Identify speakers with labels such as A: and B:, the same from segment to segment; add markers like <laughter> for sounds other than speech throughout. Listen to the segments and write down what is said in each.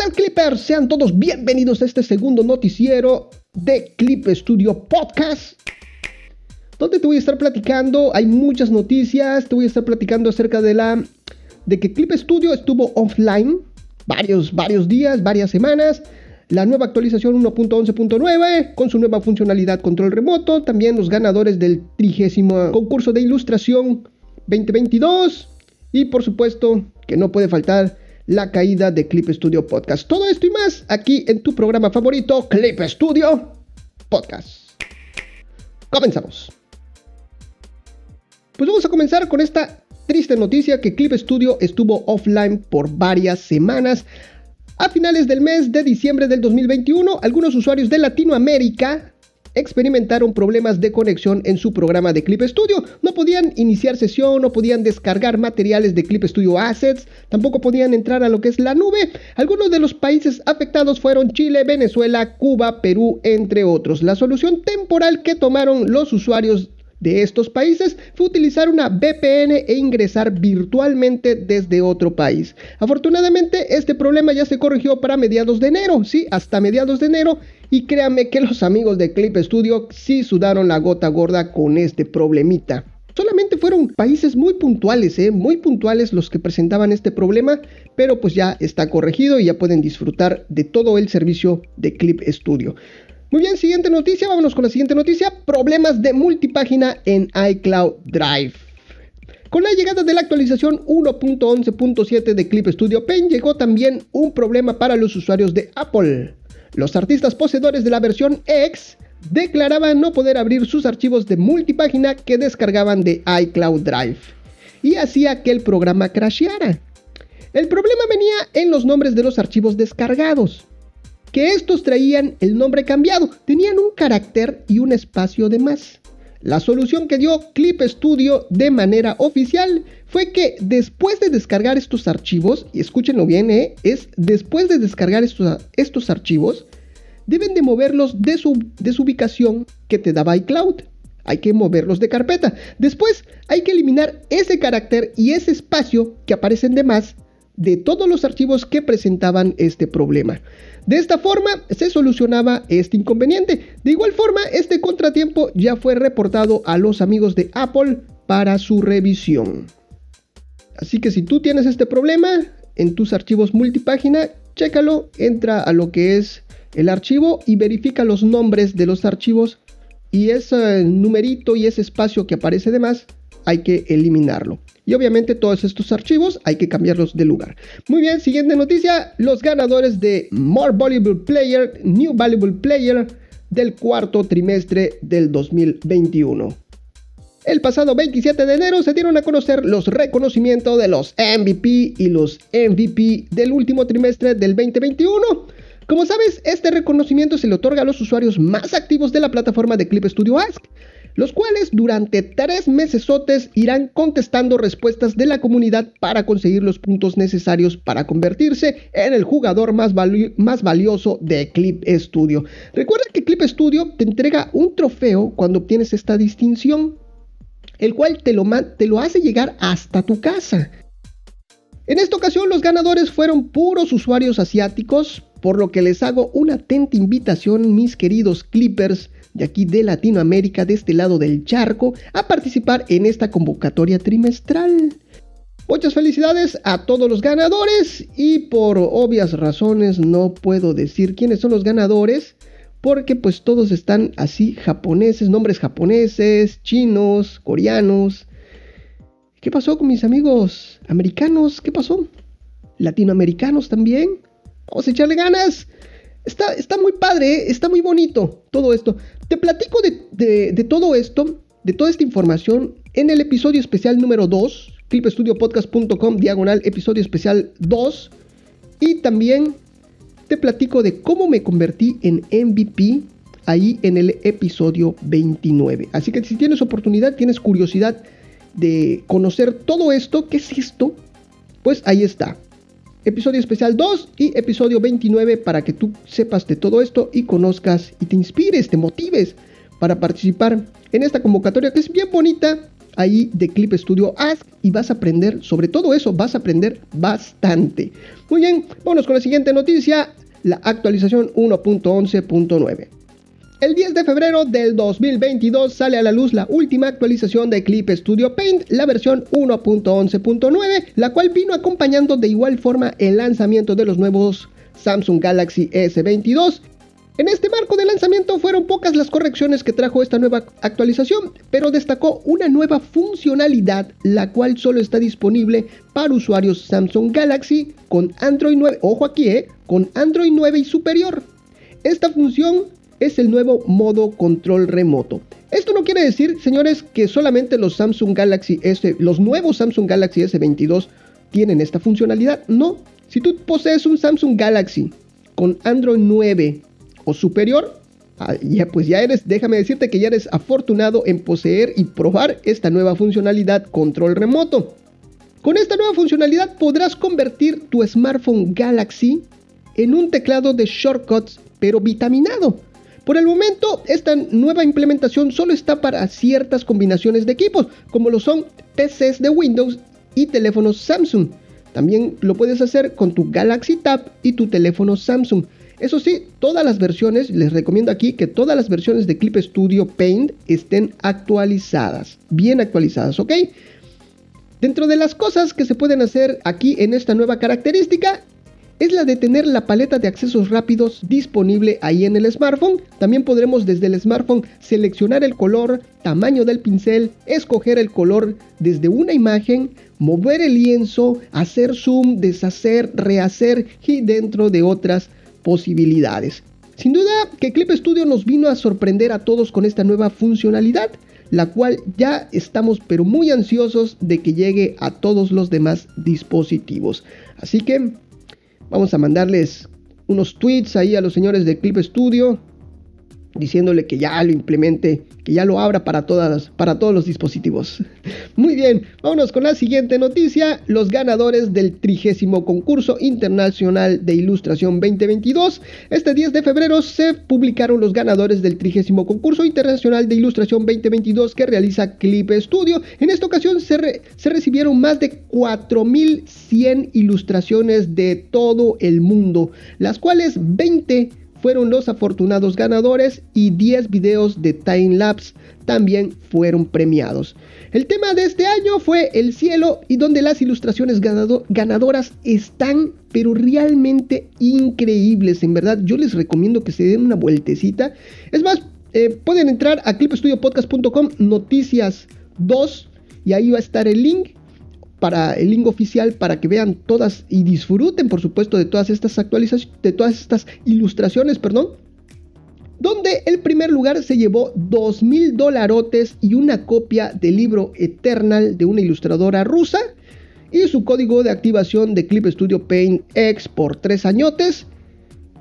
A: tal Clippers? Sean todos bienvenidos a este segundo noticiero de Clip Studio Podcast. Donde te voy a estar platicando, hay muchas noticias, te voy a estar platicando acerca de la de que Clip Studio estuvo offline varios varios días, varias semanas. La nueva actualización 1.11.9 con su nueva funcionalidad control remoto, también los ganadores del trigésimo concurso de ilustración 2022 y por supuesto que no puede faltar la caída de Clip Studio Podcast. Todo esto y más aquí en tu programa favorito, Clip Studio Podcast. Comenzamos. Pues vamos a comenzar con esta triste noticia que Clip Studio estuvo offline por varias semanas. A finales del mes de diciembre del 2021, algunos usuarios de Latinoamérica experimentaron problemas de conexión en su programa de Clip Studio. No podían iniciar sesión, no podían descargar materiales de Clip Studio Assets, tampoco podían entrar a lo que es la nube. Algunos de los países afectados fueron Chile, Venezuela, Cuba, Perú, entre otros. La solución temporal que tomaron los usuarios de estos países fue utilizar una VPN e ingresar virtualmente desde otro país. Afortunadamente este problema ya se corrigió para mediados de enero, sí, hasta mediados de enero y créanme que los amigos de Clip Studio sí sudaron la gota gorda con este problemita. Solamente fueron países muy puntuales, ¿eh? muy puntuales los que presentaban este problema, pero pues ya está corregido y ya pueden disfrutar de todo el servicio de Clip Studio. Muy bien, siguiente noticia, vámonos con la siguiente noticia. Problemas de multipágina en iCloud Drive. Con la llegada de la actualización 1.11.7 de Clip Studio Paint llegó también un problema para los usuarios de Apple. Los artistas poseedores de la versión X declaraban no poder abrir sus archivos de multipágina que descargaban de iCloud Drive y hacía que el programa crasheara. El problema venía en los nombres de los archivos descargados que estos traían el nombre cambiado, tenían un carácter y un espacio de más. La solución que dio Clip Studio de manera oficial fue que después de descargar estos archivos, y escúchenlo bien, ¿eh? es después de descargar estos, archivos, deben de moverlos de su, de su ubicación que te daba iCloud. Hay que moverlos de carpeta. Después hay que eliminar ese carácter y ese espacio que aparecen de más de todos los archivos que presentaban este problema. De esta forma se solucionaba este inconveniente. De igual forma, este contratiempo ya fue reportado a los amigos de Apple para su revisión. Así que si tú tienes este problema en tus archivos multipágina, chécalo, entra a lo que es el archivo y verifica los nombres de los archivos y ese numerito y ese espacio que aparece de más hay que eliminarlo. Y obviamente todos estos archivos hay que cambiarlos de lugar. Muy bien, siguiente noticia. Los ganadores de More Valuable Player, New Valuable Player del cuarto trimestre del 2021. El pasado 27 de enero se dieron a conocer los reconocimientos de los MVP y los MVP del último trimestre del 2021. Como sabes, este reconocimiento se le otorga a los usuarios más activos de la plataforma de Clip Studio Ask los cuales durante tres mesesotes irán contestando respuestas de la comunidad para conseguir los puntos necesarios para convertirse en el jugador más, valioso de Clip Studio. Recuerda que Clip Studio te entrega un trofeo cuando obtienes esta distinción, el cual te lo hace llegar hasta tu casa. En esta ocasión los ganadores fueron puros usuarios asiáticos, por lo que les hago una atenta invitación, mis queridos Clippers, de aquí de Latinoamérica, de este lado del charco, a participar en esta convocatoria trimestral. Muchas felicidades a todos los ganadores y por obvias razones no puedo decir quiénes son los ganadores porque pues todos están así japoneses, nombres japoneses, chinos, coreanos. ¿Qué pasó con mis amigos americanos? ¿Qué pasó? Latinoamericanos también. Vamos a echarle ganas. Está, está muy padre, está muy bonito todo esto. Te platico de, todo esto, de toda esta información, en el episodio especial número 2, clipstudiopodcast.com, diagonal, episodio especial 2. Y también te platico de cómo me convertí en MVP ahí en el episodio 29. Así que si tienes oportunidad, tienes curiosidad de conocer todo esto, ¿qué es esto? Pues ahí está. Episodio especial 2 y episodio 29 para que tú sepas de todo esto y conozcas y te inspires, te motives para participar en esta convocatoria que es bien bonita. ahí de Clip Studio Ask y vas a aprender sobre todo eso, vas a aprender bastante. Muy bien, vámonos con la siguiente noticia, la actualización 1.11.9. El 10 de febrero del 2022 sale a la luz la última actualización de Clip Studio Paint, la versión 1.11.9, la cual vino acompañando de igual forma el lanzamiento de los nuevos Samsung Galaxy S22. En este marco de lanzamiento fueron pocas las correcciones que trajo esta nueva actualización, pero destacó una nueva funcionalidad, la cual solo está disponible para usuarios Samsung Galaxy con Android 9, ojo aquí, eh, con Android 9 y superior. Esta función es el nuevo modo control remoto. Esto no quiere decir, señores, que solamente los Samsung Galaxy S, los nuevos Samsung Galaxy S22 tienen esta funcionalidad. No, si tú posees un Samsung Galaxy con Android 9 o superior, ah, ya pues ya eres, déjame decirte que ya eres afortunado en poseer y probar esta nueva funcionalidad control remoto. Con esta nueva funcionalidad podrás convertir tu smartphone Galaxy en un teclado de shortcuts pero vitaminado por el momento, esta nueva implementación solo está para ciertas combinaciones de equipos, como lo son PCs de Windows y teléfonos Samsung. También lo puedes hacer con tu Galaxy Tab y tu teléfono Samsung. Eso sí, todas las versiones, les recomiendo aquí que todas las versiones de Clip Studio Paint estén actualizadas, bien actualizadas, ¿ok? Dentro de las cosas que se pueden hacer aquí en esta nueva característica es la de tener la paleta de accesos rápidos disponible ahí en el smartphone. También podremos desde el smartphone seleccionar el color, tamaño del pincel, escoger el color desde una imagen, mover el lienzo, hacer zoom, deshacer, rehacer y dentro de otras posibilidades. Sin duda que Clip Studio nos vino a sorprender a todos con esta nueva funcionalidad, la cual ya estamos pero muy ansiosos de que llegue a todos los demás dispositivos. Así que Vamos a mandarles unos tweets ahí a los señores de Clip Studio diciéndole que ya lo implemente, que ya lo abra para, todas, para todos los dispositivos. <laughs> Muy bien, vámonos con la siguiente noticia. Los ganadores del trigésimo concurso internacional de ilustración 2022. Este 10 de febrero se publicaron los ganadores del trigésimo concurso internacional de ilustración 2022 que realiza Clip Studio. En esta ocasión se, se recibieron más de 4100 ilustraciones de todo el mundo, las cuales 20 fueron los afortunados ganadores y 10 videos de time lapse también fueron premiados. El tema de este año fue el cielo y donde las ilustraciones ganadoras están pero realmente increíbles. En verdad yo les recomiendo que se den una vueltecita. Es más, eh, pueden entrar a clipstudiopodcast.com noticias 2 y ahí va a estar el link para el link oficial para que vean todas y disfruten, por supuesto, de todas estas actualizaciones, de todas estas ilustraciones, perdón. Donde el primer lugar se llevó 2 mil dolarotes y una copia del libro Eternal de una ilustradora rusa y su código de activación de Clip Studio Paint X por 3 añotes.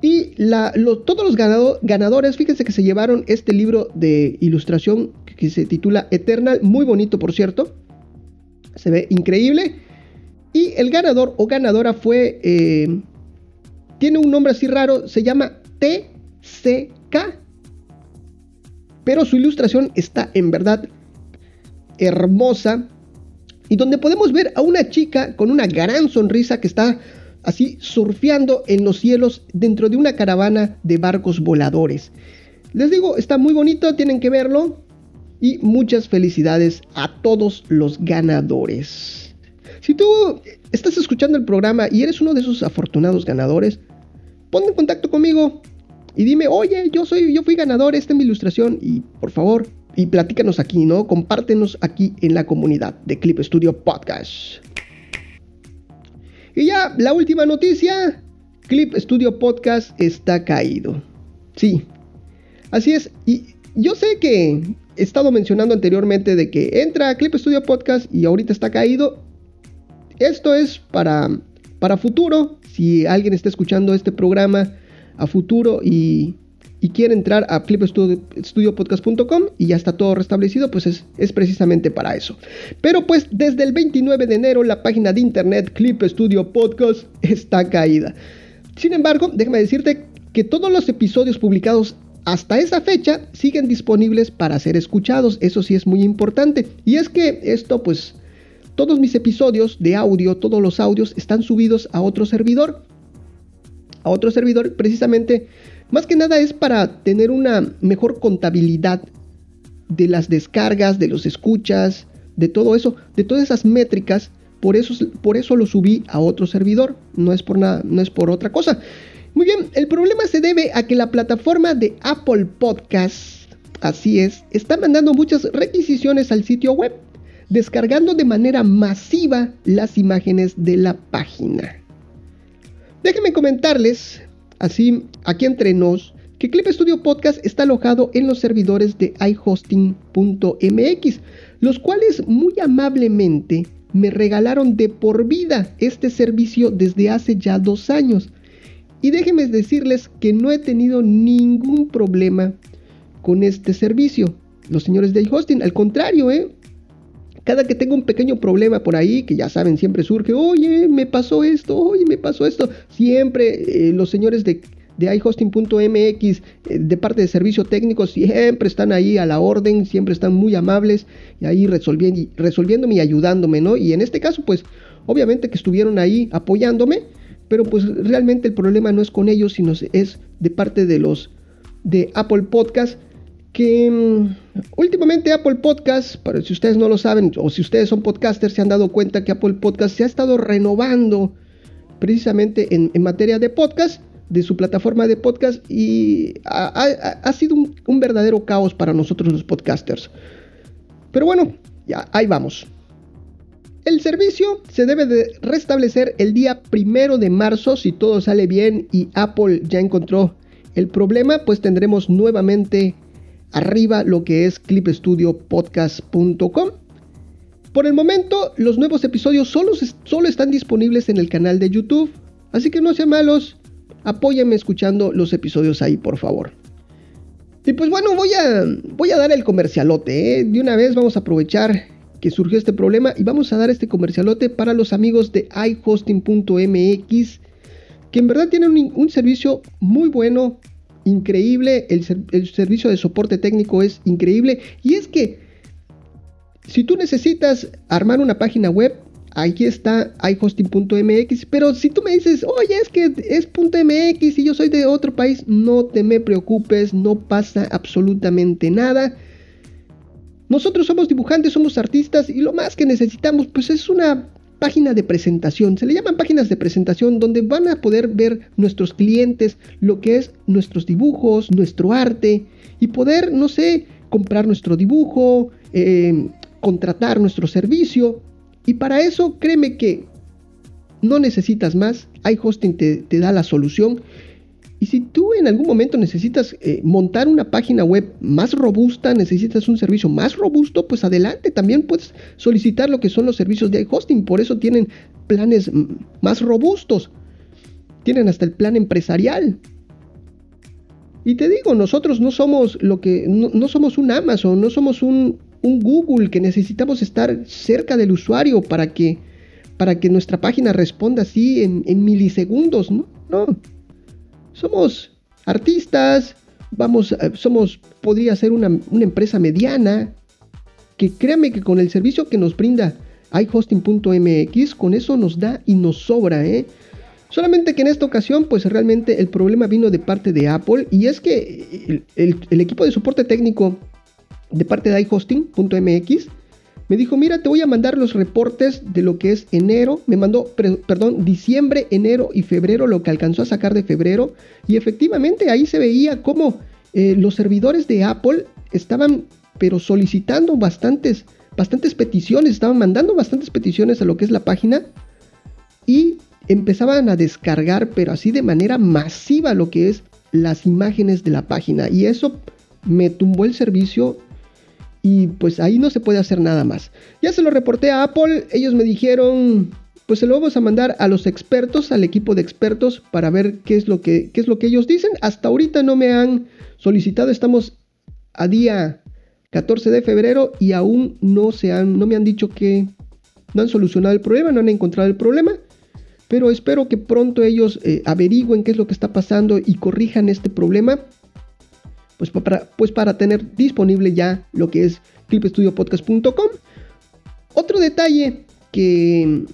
A: Y todos los ganadores, fíjense que se llevaron este libro de ilustración que se titula Eternal, muy bonito por cierto se ve increíble. Y el ganador o ganadora fue, eh, tiene un nombre así raro, se llama TCK. Pero su ilustración está en verdad hermosa. Y donde podemos ver a una chica con una gran sonrisa que está así surfeando en los cielos dentro de una caravana de barcos voladores. Les digo, está muy bonito, tienen que verlo y muchas felicidades a todos los ganadores. Si tú estás escuchando el programa y eres uno de esos afortunados ganadores, ponte en contacto conmigo y dime, oye, yo soy, yo fui ganador, esta es mi ilustración y por favor, y platícanos aquí, ¿no? Compártenos aquí en la comunidad de Clip Studio Podcast. Y ya, la última noticia, Clip Studio Podcast está caído. Sí, así es. Y yo sé que he estado mencionando anteriormente de que entra a Clip Studio Podcast y ahorita está caído. Esto es para, para futuro. Si alguien está escuchando este programa a futuro y, quiere entrar a clipstudiopodcast.com y ya está todo restablecido, pues es, es, precisamente para eso. Pero pues desde el 29 de enero la página de internet Clip Studio Podcast está caída. Sin embargo, déjame decirte que todos los episodios publicados hasta esa fecha siguen disponibles para ser escuchados. Eso sí es muy importante. Y es que esto pues todos mis episodios de audio, todos los audios están subidos a otro servidor. A otro servidor precisamente, más que nada es para tener una mejor contabilidad de las descargas, de los escuchas, de todo eso, de todas esas métricas. Por eso, por eso lo subí a otro servidor. No es por nada, no es por otra cosa. Muy bien, el problema se debe a que la plataforma de Apple Podcast, así es, está mandando muchas requisiciones al sitio web, descargando de manera masiva las imágenes de la página. Déjenme comentarles, así aquí entre nos, que Clip Studio Podcast está alojado en los servidores de iHosting.mx, los cuales muy amablemente me regalaron de por vida este servicio desde hace ya dos años. Y déjenme decirles que no he tenido ningún problema con este servicio. Los señores de iHosting, al contrario, ¿eh? Cada que tengo un pequeño problema por ahí, que ya saben, siempre surge, oye, me pasó esto, oye, me pasó esto. Siempre eh, los señores de, de iHosting.mx, eh, de parte de servicio técnico, siempre están ahí a la orden, siempre están muy amables y ahí resolviendo, resolviéndome y ayudándome, ¿no? Y en este caso, pues, obviamente que estuvieron ahí apoyándome pero pues realmente el problema no es con ellos, sino es de parte de los de Apple Podcast que mm, últimamente Apple Podcast, si ustedes no lo saben o si ustedes son podcasters se han dado cuenta que Apple Podcast se ha estado renovando precisamente en, materia de podcast, de su plataforma de podcast y ha, sido un, un, verdadero caos para nosotros los podcasters. Pero bueno, ya ahí vamos. El servicio se debe de restablecer el día primero de marzo si todo sale bien y Apple ya encontró el problema, pues tendremos nuevamente arriba lo que es clipstudiopodcast.com. Por el momento, los nuevos episodios solo, solo están disponibles en el canal de YouTube, así que no sean malos, apóyenme escuchando los episodios ahí, por favor. Y pues bueno, voy a, voy a dar el comercialote, ¿eh? de una vez vamos a aprovechar que surgió este problema y vamos a dar este comercialote para los amigos de iHosting.mx que en verdad tienen un, servicio muy bueno, increíble, el, el servicio de soporte técnico es increíble y es que si tú necesitas armar una página web, aquí está iHosting.mx. Pero si tú me dices, oye, es que es .mx y yo soy de otro país, no te me preocupes, no pasa absolutamente nada. Nosotros somos dibujantes, somos artistas y lo más que necesitamos pues es una página de presentación. Se le llaman páginas de presentación donde van a poder ver nuestros clientes lo que es nuestros dibujos, nuestro arte y poder, no sé, comprar nuestro dibujo, eh, contratar nuestro servicio. Y para eso créeme que no necesitas más. iHosting te, te da la solución y si tú en algún momento necesitas eh, montar una página web más robusta, necesitas un servicio más robusto, pues adelante, también puedes solicitar lo que son los servicios de hosting. Por eso tienen planes más robustos. Tienen hasta el plan empresarial. Y te digo, nosotros no somos lo que no, somos un Amazon, no somos un, Google que necesitamos estar cerca del usuario para que para que nuestra página responda así en, en milisegundos. No, somos artistas, vamos, eh, somos, podría ser una, empresa mediana, que créame que con el servicio que nos brinda iHosting.mx, con eso nos da y nos sobra, ¿eh? Solamente que en esta ocasión, pues realmente el problema vino de parte de Apple y es que el equipo de soporte técnico de parte de iHosting.mx me dijo, mira, te voy a mandar los reportes de lo que es enero. Me mandó, perdón, diciembre, enero y febrero, lo que alcanzó a sacar de febrero. Y efectivamente ahí se veía cómo eh, los servidores de Apple estaban, pero solicitando bastantes, bastantes peticiones, estaban mandando bastantes peticiones a lo que es la página. Y empezaban a descargar, pero así de manera masiva, lo que es las imágenes de la página. Y eso me tumbó el servicio y pues ahí no se puede hacer nada más. Ya se lo reporté a Apple, ellos me dijeron, pues se lo vamos a mandar a los expertos, al equipo de expertos para ver qué es lo que, qué es lo que ellos dicen. Hasta ahorita no me han solicitado, estamos a día 14 de febrero y aún no, se han, no me han dicho que no han solucionado el problema, no han encontrado el problema. Pero espero que pronto ellos eh, averigüen qué es lo que está pasando y corrijan este problema pues para, pues para tener disponible ya lo que es clipstudiopodcast.com. Otro detalle que,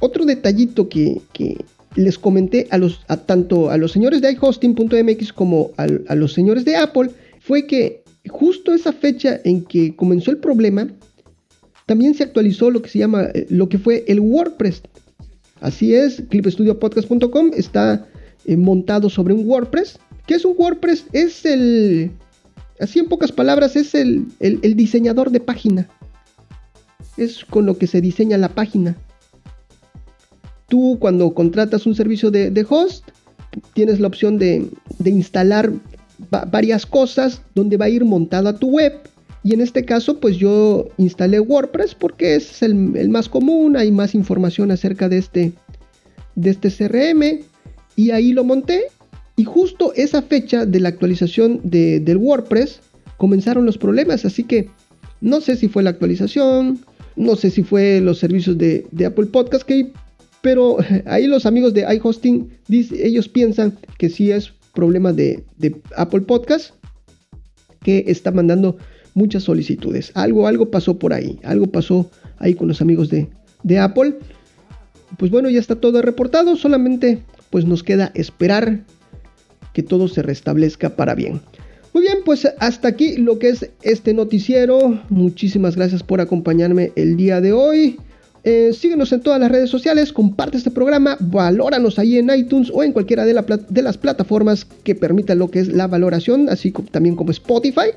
A: otro detallito que, les comenté a los, a tanto a los señores de iHosting.mx como a, a los señores de Apple fue que justo esa fecha en que comenzó el problema, también se actualizó lo que se llama, eh, lo que fue el WordPress. Así es, clipstudiopodcast.com está eh, montado sobre un WordPress. ¿Qué es un WordPress? Es el, así en pocas palabras, es el, el, diseñador de página. Es con lo que se diseña la página. Tú cuando contratas un servicio de, de host, tienes la opción de, de instalar varias cosas donde va a ir montada tu web y en este caso, pues yo instalé WordPress porque es el, más común, hay más información acerca de este, de este CRM y ahí lo monté. Y justo esa fecha de la actualización de, del WordPress comenzaron los problemas, así que no sé si fue la actualización, no sé si fue los servicios de, Apple Podcast, pero <laughs> ahí los amigos de iHosting, ellos piensan que sí es problema de, de Apple Podcast, que está mandando muchas solicitudes. Algo, algo pasó por ahí, algo pasó ahí con los amigos de, de Apple. Pues bueno, ya está todo reportado, solamente pues nos queda esperar que todo se restablezca para bien. Muy bien, pues hasta aquí lo que es este noticiero. Muchísimas gracias por acompañarme el día de hoy. Eh, síguenos en todas las redes sociales, comparte este programa, valóranos ahí en iTunes o en cualquiera de, de las plataformas que permitan lo que es la valoración, así como, también como Spotify.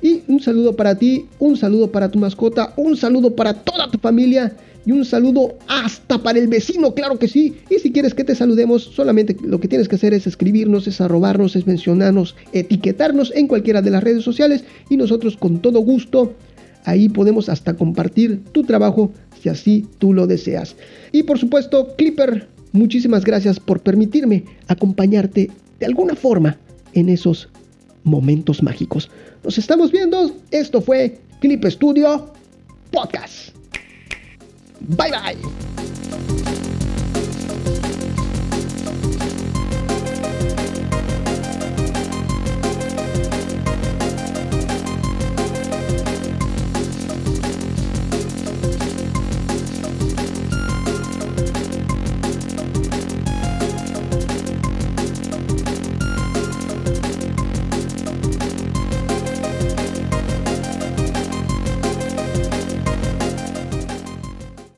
A: Y un saludo para ti, un saludo para tu mascota, un saludo para toda tu familia y un saludo hasta para el vecino, claro que sí. Y si quieres que te saludemos, solamente lo que tienes que hacer es escribirnos, es arrobarnos, es mencionarnos, etiquetarnos en cualquiera de las redes sociales y nosotros con todo gusto ahí podemos hasta compartir tu trabajo si así tú lo deseas. Y por supuesto, Clipper, muchísimas gracias por permitirme acompañarte de alguna forma en esos momentos mágicos. Nos estamos viendo. Esto fue Clip Studio Podcast. Bye bye.